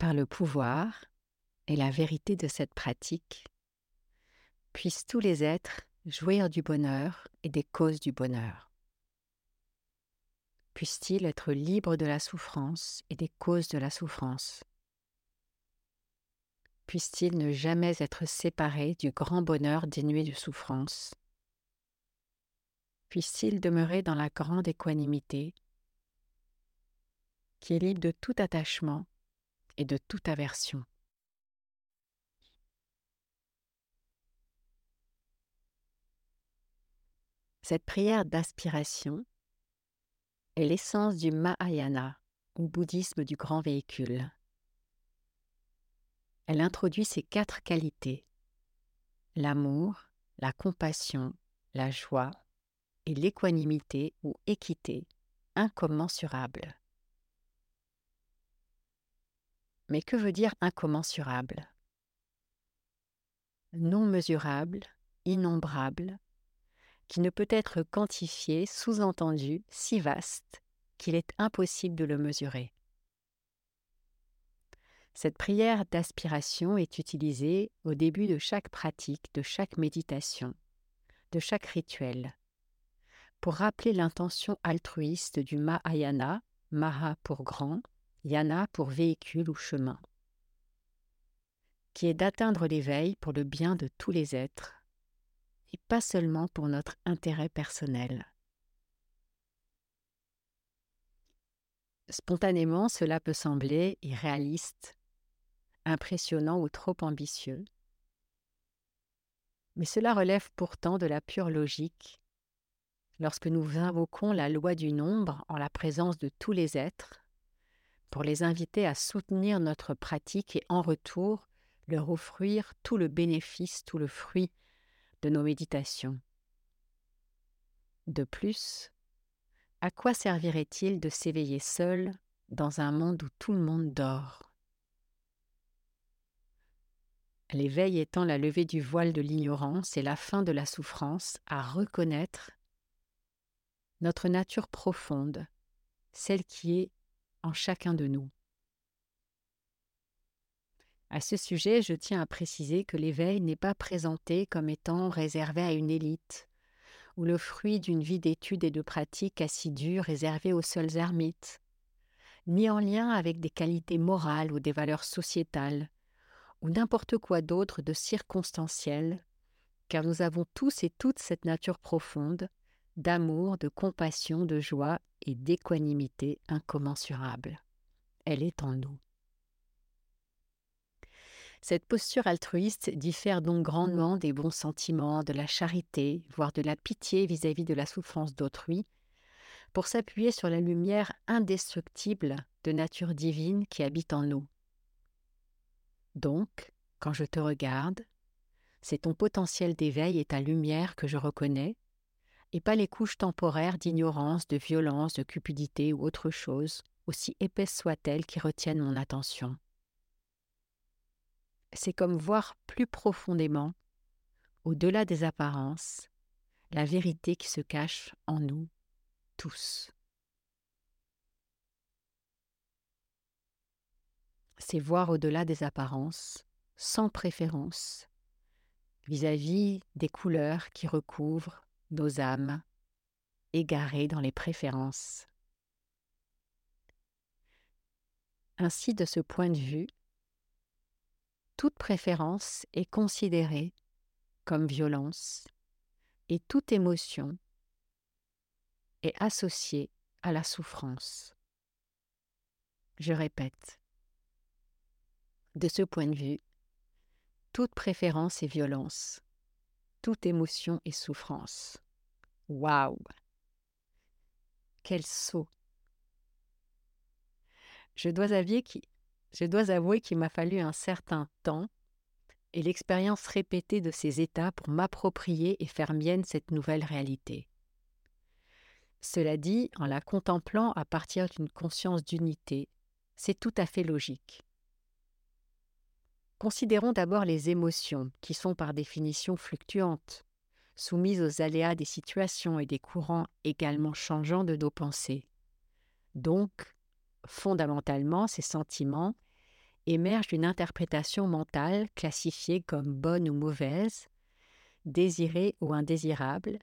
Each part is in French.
par le pouvoir et la vérité de cette pratique, puissent tous les êtres jouir du bonheur et des causes du bonheur. Puissent-ils être libres de la souffrance et des causes de la souffrance? Puissent-ils ne jamais être séparés du grand bonheur dénué de souffrance? Puissent-ils demeurer dans la grande équanimité? Qui est libre de tout attachement et de toute aversion. Cette prière d'aspiration est l'essence du Mahayana, ou bouddhisme du grand véhicule. Elle introduit ces quatre qualités l'amour, la compassion, la joie et l'équanimité ou équité incommensurable. Mais que veut dire incommensurable? Non mesurable, innombrable, qui ne peut être quantifié, sous-entendu, si vaste qu'il est impossible de le mesurer. Cette prière d'aspiration est utilisée au début de chaque pratique, de chaque méditation, de chaque rituel, pour rappeler l'intention altruiste du Mahayana, Maha pour grand, Yana pour véhicule ou chemin, qui est d'atteindre l'éveil pour le bien de tous les êtres, et pas seulement pour notre intérêt personnel. Spontanément, cela peut sembler irréaliste, impressionnant ou trop ambitieux, mais cela relève pourtant de la pure logique. Lorsque nous invoquons la loi du nombre en la présence de tous les êtres pour les inviter à soutenir notre pratique et en retour leur offrir tout le bénéfice, tout le fruit de nos méditations. De plus, à quoi servirait-il de s'éveiller seul dans un monde où tout le monde dort? L'éveil étant la levée du voile de l'ignorance et la fin de la souffrance à reconnaître notre nature profonde, celle qui est en chacun de nous. À ce sujet, je tiens à préciser que l'éveil n'est pas présenté comme étant réservé à une élite, ou le fruit d'une vie d'études et de pratiques assidue réservée aux seuls ermites, ni en lien avec des qualités morales ou des valeurs sociétales, ou n'importe quoi d'autre de circonstanciel, car nous avons tous et toutes cette nature profonde, d'amour, de compassion, de joie et d'équanimité incommensurable. Elle est en nous. Cette posture altruiste diffère donc grandement des bons sentiments, de la charité, voire de la pitié vis-à-vis de la souffrance d'autrui, pour s'appuyer sur la lumière indestructible de nature divine qui habite en nous. Donc, quand je te regarde, c'est ton potentiel d'éveil et ta lumière que je reconnais, et pas les couches temporaires d'ignorance, de violence, de cupidité ou autre chose, aussi épaisse soit-elle, qui retiennent mon attention c'est comme voir plus profondément, au-delà des apparences, la vérité qui se cache en nous tous. C'est voir au-delà des apparences, sans préférence, vis-à-vis des couleurs qui recouvrent nos âmes, égarées dans les préférences. Ainsi, de ce point de vue, toute préférence est considérée comme violence et toute émotion est associée à la souffrance. Je répète, de ce point de vue, toute préférence est violence, toute émotion est souffrance. Waouh Quel saut je dois avouer qu'il m'a fallu un certain temps et l'expérience répétée de ces états pour m'approprier et faire mienne cette nouvelle réalité. Cela dit, en la contemplant à partir d'une conscience d'unité, c'est tout à fait logique. Considérons d'abord les émotions, qui sont par définition fluctuantes, soumises aux aléas des situations et des courants également changeants de nos pensées. Donc, fondamentalement, ces sentiments émerge d'une interprétation mentale classifiée comme bonne ou mauvaise, désirée ou indésirable,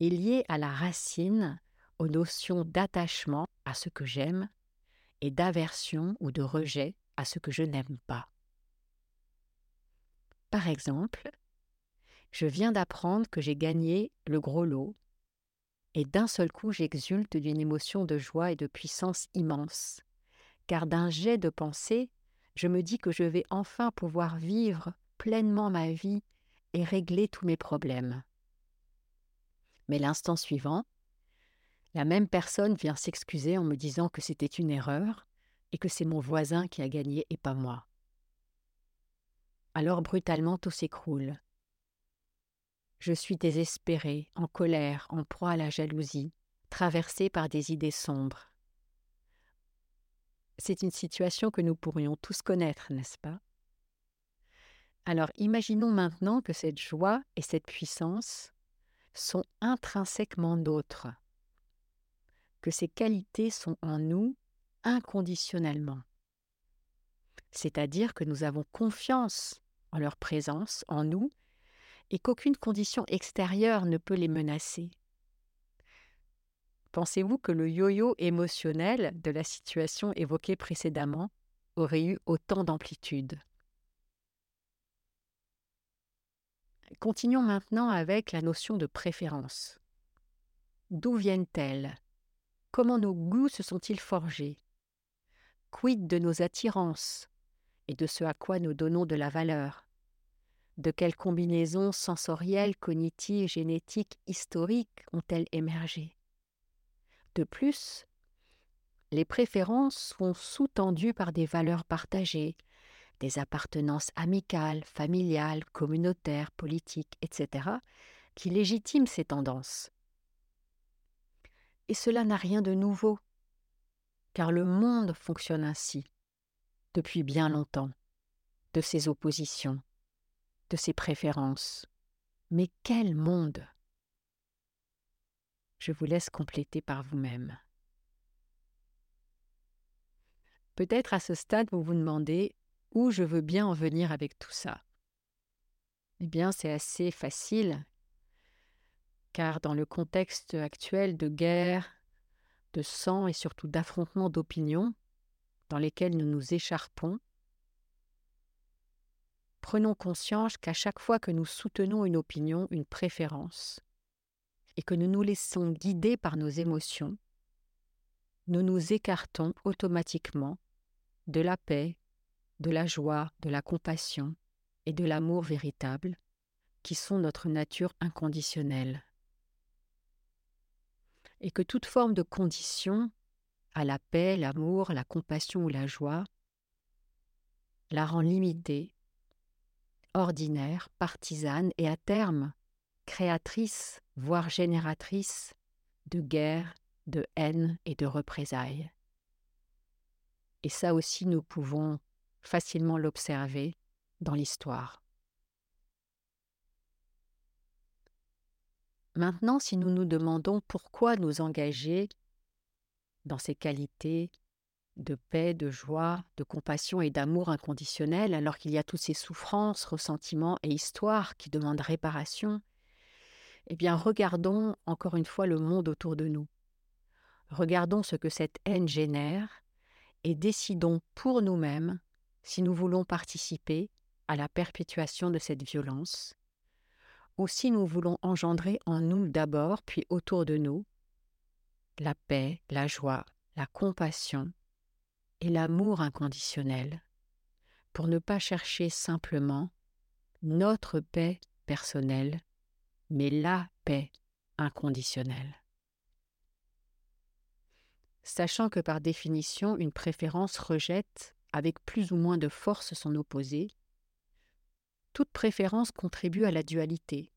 et liée à la racine, aux notions d'attachement à ce que j'aime et d'aversion ou de rejet à ce que je n'aime pas. Par exemple, je viens d'apprendre que j'ai gagné le gros lot, et d'un seul coup j'exulte d'une émotion de joie et de puissance immense, car d'un jet de pensée, je me dis que je vais enfin pouvoir vivre pleinement ma vie et régler tous mes problèmes. Mais l'instant suivant, la même personne vient s'excuser en me disant que c'était une erreur et que c'est mon voisin qui a gagné et pas moi. Alors brutalement tout s'écroule. Je suis désespérée, en colère, en proie à la jalousie, traversée par des idées sombres. C'est une situation que nous pourrions tous connaître, n'est-ce pas? Alors imaginons maintenant que cette joie et cette puissance sont intrinsèquement nôtres, que ces qualités sont en nous inconditionnellement. C'est-à-dire que nous avons confiance en leur présence en nous et qu'aucune condition extérieure ne peut les menacer. Pensez-vous que le yo-yo émotionnel de la situation évoquée précédemment aurait eu autant d'amplitude? Continuons maintenant avec la notion de préférence. D'où viennent-elles? Comment nos goûts se sont-ils forgés? Quid de nos attirances? Et de ce à quoi nous donnons de la valeur? De quelles combinaisons sensorielles, cognitives, génétiques, historiques ont-elles émergé? De plus, les préférences sont sous-tendues par des valeurs partagées, des appartenances amicales, familiales, communautaires, politiques, etc., qui légitiment ces tendances. Et cela n'a rien de nouveau, car le monde fonctionne ainsi, depuis bien longtemps, de ces oppositions, ses préférences. Mais quel monde Je vous laisse compléter par vous-même. Peut-être à ce stade vous vous demandez où je veux bien en venir avec tout ça. Eh bien, c'est assez facile, car dans le contexte actuel de guerre, de sang et surtout d'affrontements d'opinions, dans lesquels nous nous écharpons, prenons conscience qu'à chaque fois que nous soutenons une opinion, une préférence, et que nous nous laissons guider par nos émotions, nous nous écartons automatiquement de la paix, de la joie, de la compassion et de l'amour véritable, qui sont notre nature inconditionnelle. Et que toute forme de condition à la paix, l'amour, la compassion ou la joie la rend limitée ordinaire, partisane et à terme créatrice, voire génératrice de guerre, de haine et de représailles. Et ça aussi nous pouvons facilement l'observer dans l'histoire. Maintenant, si nous nous demandons pourquoi nous engager dans ces qualités de paix, de joie, de compassion et d'amour inconditionnel, alors qu'il y a toutes ces souffrances, ressentiments et histoires qui demandent réparation, eh bien regardons encore une fois le monde autour de nous. Regardons ce que cette haine génère et décidons pour nous-mêmes si nous voulons participer à la perpétuation de cette violence, ou si nous voulons engendrer en nous d'abord, puis autour de nous, la paix, la joie, la compassion et l'amour inconditionnel, pour ne pas chercher simplement notre paix personnelle, mais la paix inconditionnelle. Sachant que par définition une préférence rejette avec plus ou moins de force son opposé, toute préférence contribue à la dualité,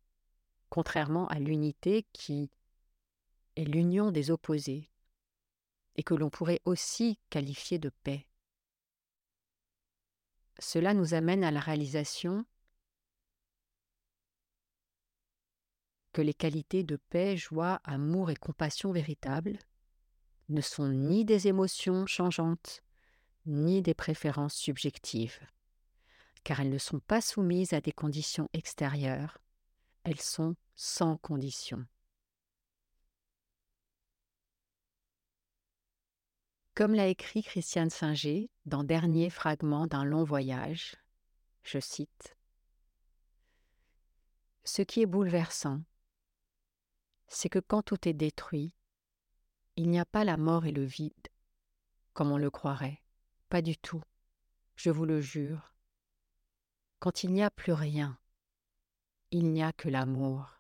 contrairement à l'unité qui est l'union des opposés, et que l'on pourrait aussi qualifier de paix. Cela nous amène à la réalisation que les qualités de paix, joie, amour et compassion véritables ne sont ni des émotions changeantes, ni des préférences subjectives, car elles ne sont pas soumises à des conditions extérieures, elles sont sans condition. Comme l'a écrit Christiane Singer dans Dernier fragment d'un long voyage, je cite Ce qui est bouleversant, c'est que quand tout est détruit, il n'y a pas la mort et le vide, comme on le croirait. Pas du tout, je vous le jure. Quand il n'y a plus rien, il n'y a que l'amour.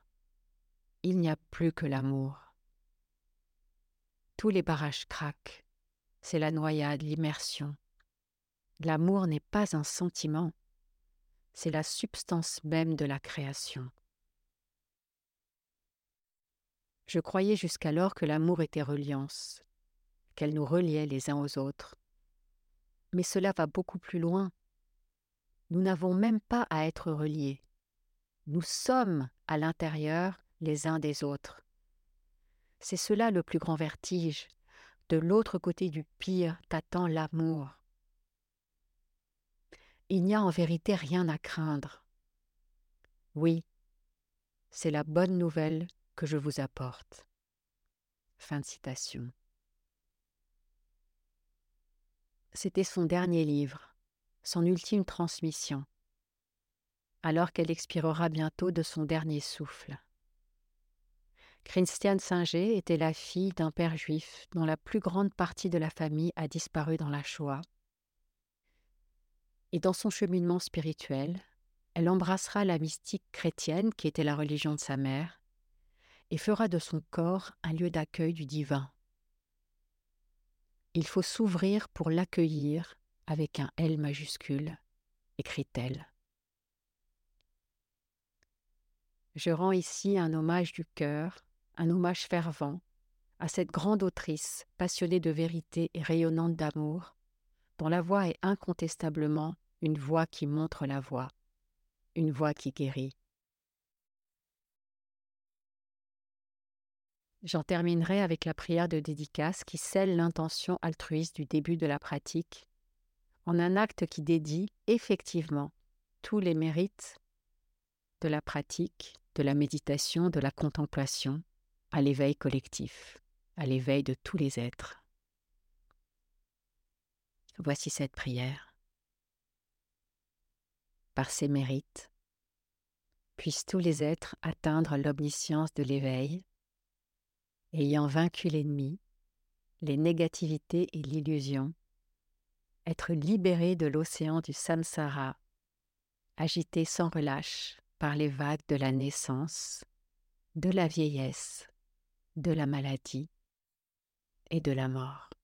Il n'y a plus que l'amour. Tous les barrages craquent. C'est la noyade, l'immersion. L'amour n'est pas un sentiment, c'est la substance même de la création. Je croyais jusqu'alors que l'amour était reliance, qu'elle nous reliait les uns aux autres. Mais cela va beaucoup plus loin. Nous n'avons même pas à être reliés. Nous sommes à l'intérieur les uns des autres. C'est cela le plus grand vertige. De l'autre côté du pire t'attend l'amour. Il n'y a en vérité rien à craindre. Oui, c'est la bonne nouvelle que je vous apporte. Fin de citation. C'était son dernier livre, son ultime transmission, alors qu'elle expirera bientôt de son dernier souffle. Christiane Singer était la fille d'un père juif dont la plus grande partie de la famille a disparu dans la Shoah. Et dans son cheminement spirituel, elle embrassera la mystique chrétienne qui était la religion de sa mère et fera de son corps un lieu d'accueil du divin. Il faut s'ouvrir pour l'accueillir avec un L majuscule, écrit-elle. Je rends ici un hommage du cœur, un hommage fervent à cette grande autrice passionnée de vérité et rayonnante d'amour, dont la voix est incontestablement une voix qui montre la voie, une voix qui guérit. J'en terminerai avec la prière de dédicace qui scelle l'intention altruiste du début de la pratique, en un acte qui dédie effectivement tous les mérites de la pratique, de la méditation, de la contemplation, à l'éveil collectif, à l'éveil de tous les êtres. Voici cette prière. Par ces mérites, puissent tous les êtres atteindre l'omniscience de l'éveil ayant vaincu l'ennemi, les négativités et l'illusion, être libéré de l'océan du samsara, agité sans relâche par les vagues de la naissance, de la vieillesse, de la maladie et de la mort.